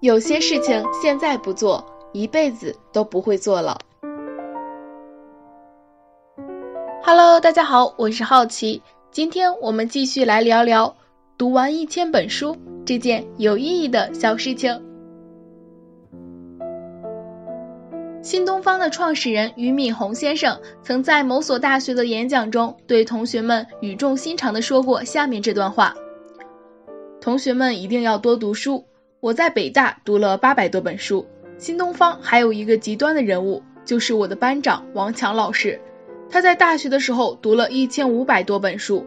有些事情现在不做，一辈子都不会做了。Hello，大家好，我是好奇，今天我们继续来聊聊读完一千本书这件有意义的小事情。新东方的创始人俞敏洪先生曾在某所大学的演讲中，对同学们语重心长地说过下面这段话：同学们一定要多读书。我在北大读了八百多本书。新东方还有一个极端的人物，就是我的班长王强老师。他在大学的时候读了一千五百多本书。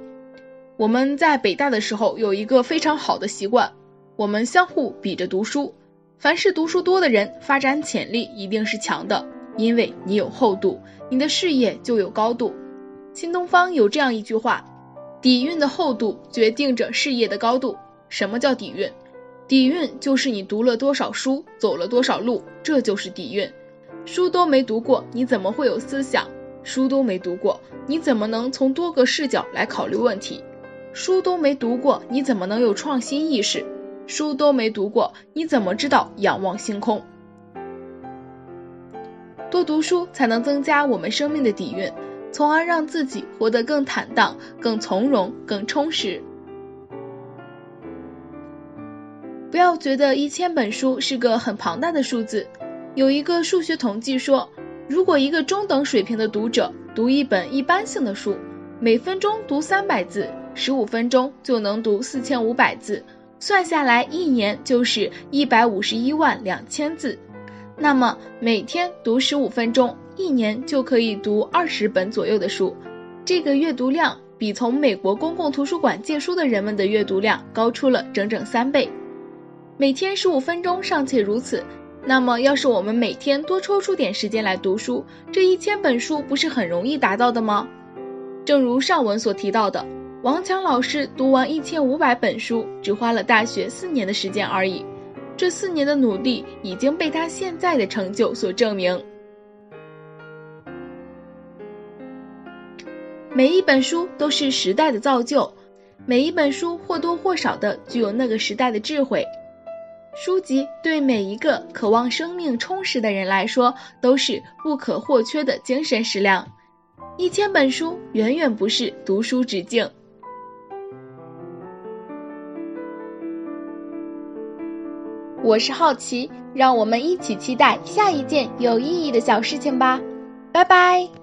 我们在北大的时候有一个非常好的习惯，我们相互比着读书。凡是读书多的人，发展潜力一定是强的，因为你有厚度，你的事业就有高度。新东方有这样一句话：底蕴的厚度决定着事业的高度。什么叫底蕴？底蕴就是你读了多少书，走了多少路，这就是底蕴。书都没读过，你怎么会有思想？书都没读过，你怎么能从多个视角来考虑问题？书都没读过，你怎么能有创新意识？书都没读过，你怎么知道仰望星空？多读书才能增加我们生命的底蕴，从而让自己活得更坦荡、更从容、更充实。不要觉得一千本书是个很庞大的数字。有一个数学统计说，如果一个中等水平的读者读一本一般性的书，每分钟读三百字，十五分钟就能读四千五百字，算下来一年就是一百五十一万两千字。那么每天读十五分钟，一年就可以读二十本左右的书。这个阅读量比从美国公共图书馆借书的人们的阅读量高出了整整三倍。每天十五分钟尚且如此，那么要是我们每天多抽出点时间来读书，这一千本书不是很容易达到的吗？正如上文所提到的，王强老师读完一千五百本书，只花了大学四年的时间而已。这四年的努力已经被他现在的成就所证明。每一本书都是时代的造就，每一本书或多或少的具有那个时代的智慧。书籍对每一个渴望生命充实的人来说都是不可或缺的精神食粮。一千本书远远不是读书止境。我是好奇，让我们一起期待下一件有意义的小事情吧。拜拜。